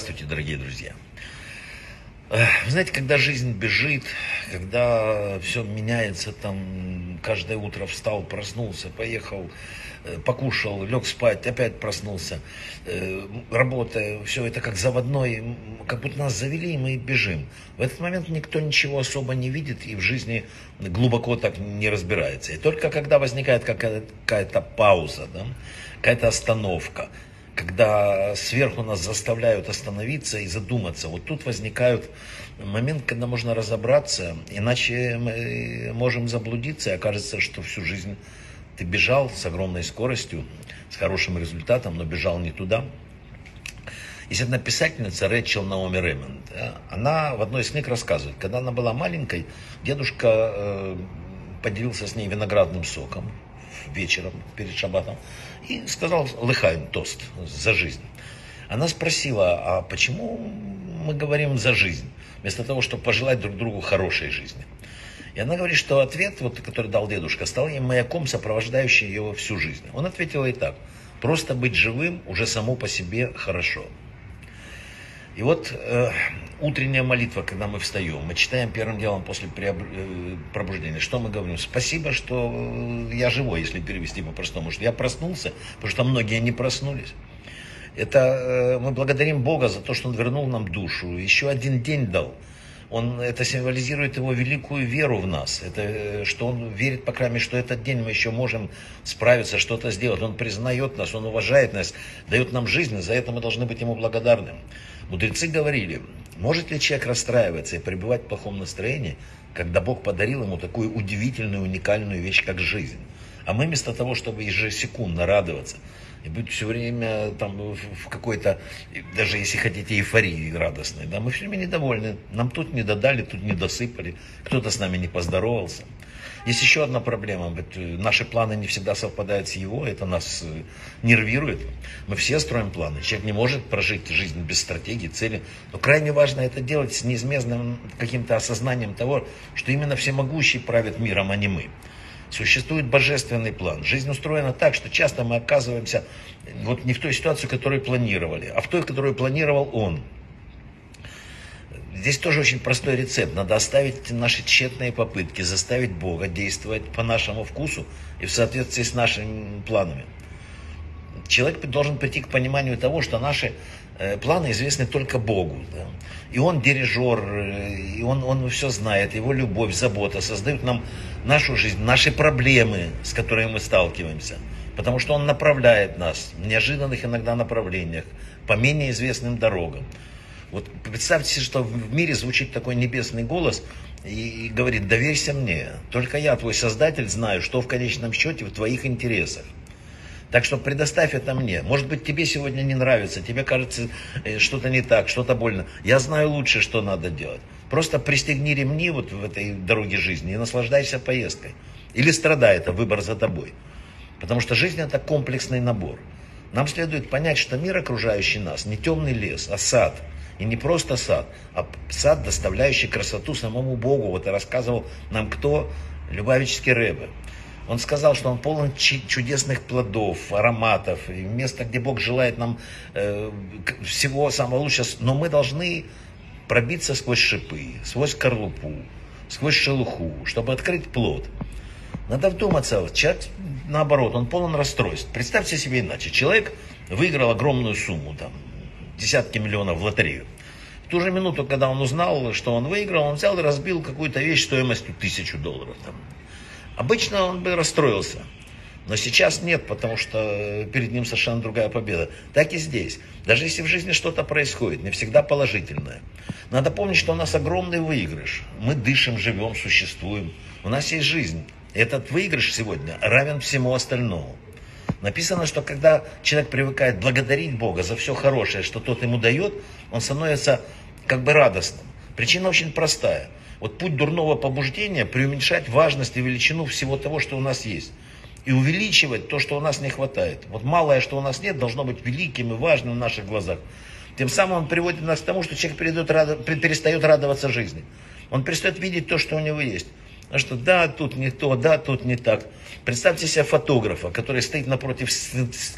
Здравствуйте, дорогие друзья. Вы знаете, когда жизнь бежит, когда все меняется, там каждое утро встал, проснулся, поехал, э, покушал, лег спать, опять проснулся, э, работая, все это как заводной, как будто нас завели, и мы бежим. В этот момент никто ничего особо не видит и в жизни глубоко так не разбирается. И только когда возникает какая-то пауза, да, какая-то остановка, когда сверху нас заставляют остановиться и задуматься. Вот тут возникают момент, когда можно разобраться, иначе мы можем заблудиться, и окажется, что всю жизнь ты бежал с огромной скоростью, с хорошим результатом, но бежал не туда. Есть одна писательница Рэчел Наоми Ремонд. Она в одной из книг рассказывает, когда она была маленькой, дедушка э, поделился с ней виноградным соком вечером перед шаббатом и сказал лыхаем тост за жизнь. Она спросила, а почему мы говорим за жизнь, вместо того, чтобы пожелать друг другу хорошей жизни? И она говорит, что ответ, вот, который дал дедушка, стал ей маяком, сопровождающим его всю жизнь. Он ответил ей так, просто быть живым уже само по себе хорошо. И вот э, утренняя молитва, когда мы встаем, мы читаем первым делом после э, пробуждения, что мы говорим? Спасибо, что э, я живой, если перевести по-простому, что я проснулся, потому что многие не проснулись. Это э, мы благодарим Бога за то, что Он вернул нам душу, еще один день дал. Он, это символизирует его великую веру в нас. Это, что он верит, по крайней мере, что этот день мы еще можем справиться, что-то сделать. Он признает нас, он уважает нас, дает нам жизнь, за это мы должны быть ему благодарны. Мудрецы говорили, может ли человек расстраиваться и пребывать в плохом настроении, когда Бог подарил ему такую удивительную, уникальную вещь, как жизнь? А мы вместо того, чтобы ежесекундно радоваться, и быть все время там в какой-то, даже если хотите, эйфории радостной, да, мы все время недовольны. Нам тут не додали, тут не досыпали, кто-то с нами не поздоровался. Есть еще одна проблема. Э, наши планы не всегда совпадают с его, это нас э, нервирует. Мы все строим планы. Человек не может прожить жизнь без стратегии, цели. Но крайне важно это делать с неизменным каким-то осознанием того, что именно всемогущий правит миром, а не мы. Существует божественный план. Жизнь устроена так, что часто мы оказываемся вот не в той ситуации, которую планировали, а в той, которую планировал он. Здесь тоже очень простой рецепт. Надо оставить наши тщетные попытки, заставить Бога действовать по нашему вкусу и в соответствии с нашими планами. Человек должен прийти к пониманию того, что наши э, планы известны только Богу. Да? И Он дирижер, э, и он, он все знает, Его любовь, забота создают нам нашу жизнь, наши проблемы, с которыми мы сталкиваемся. Потому что Он направляет нас в неожиданных иногда направлениях, по менее известным дорогам. Вот представьте что в мире звучит такой небесный голос и, и говорит, доверься мне. Только я, твой создатель, знаю, что в конечном счете в твоих интересах. Так что предоставь это мне. Может быть, тебе сегодня не нравится, тебе кажется э, что-то не так, что-то больно. Я знаю лучше, что надо делать. Просто пристегни ремни вот в этой дороге жизни и наслаждайся поездкой. Или страдай, это выбор за тобой. Потому что жизнь это комплексный набор. Нам следует понять, что мир, окружающий нас, не темный лес, а сад – и не просто сад, а сад, доставляющий красоту самому Богу. Вот и рассказывал нам кто? Любавический Рэбе. Он сказал, что он полон чудесных плодов, ароматов, место, где Бог желает нам э, всего самого лучшего. Но мы должны пробиться сквозь шипы, сквозь скорлупу, сквозь шелуху, чтобы открыть плод. Надо вдуматься, человек, наоборот, он полон расстройств. Представьте себе иначе. Человек выиграл огромную сумму, там, десятки миллионов в лотерею. В ту же минуту, когда он узнал, что он выиграл, он взял и разбил какую-то вещь стоимостью тысячу долларов. Там. Обычно он бы расстроился. Но сейчас нет, потому что перед ним совершенно другая победа. Так и здесь. Даже если в жизни что-то происходит, не всегда положительное. Надо помнить, что у нас огромный выигрыш. Мы дышим, живем, существуем. У нас есть жизнь. Этот выигрыш сегодня равен всему остальному. Написано, что когда человек привыкает благодарить Бога за все хорошее, что тот ему дает, он становится как бы радостным. Причина очень простая. Вот путь дурного побуждения преуменьшать важность и величину всего того, что у нас есть. И увеличивать то, что у нас не хватает. Вот малое, что у нас нет, должно быть великим и важным в наших глазах. Тем самым он приводит нас к тому, что человек перестает радоваться жизни. Он перестает видеть то, что у него есть. Что да, тут не то, да, тут не так. Представьте себе фотографа, который стоит напротив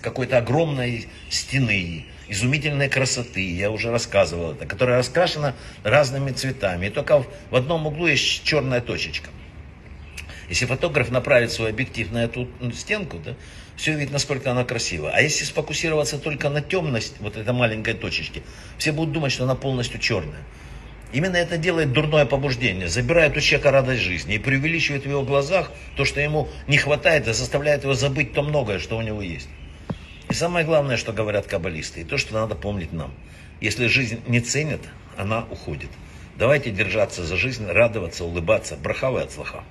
какой-то огромной стены, изумительной красоты, я уже рассказывал это, которая раскрашена разными цветами. И только в одном углу есть черная точечка. Если фотограф направит свой объектив на эту стенку, да, все видно, насколько она красива. А если сфокусироваться только на темность вот этой маленькой точечки, все будут думать, что она полностью черная. Именно это делает дурное побуждение, забирает у человека радость жизни и преувеличивает в его глазах то, что ему не хватает, и заставляет его забыть то многое, что у него есть. И самое главное, что говорят каббалисты, и то, что надо помнить нам. Если жизнь не ценят, она уходит. Давайте держаться за жизнь, радоваться, улыбаться. Брахавы от слаха.